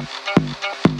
うん。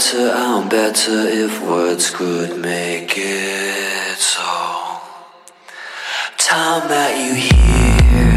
Better, I'm better if words could make it so. Time that you hear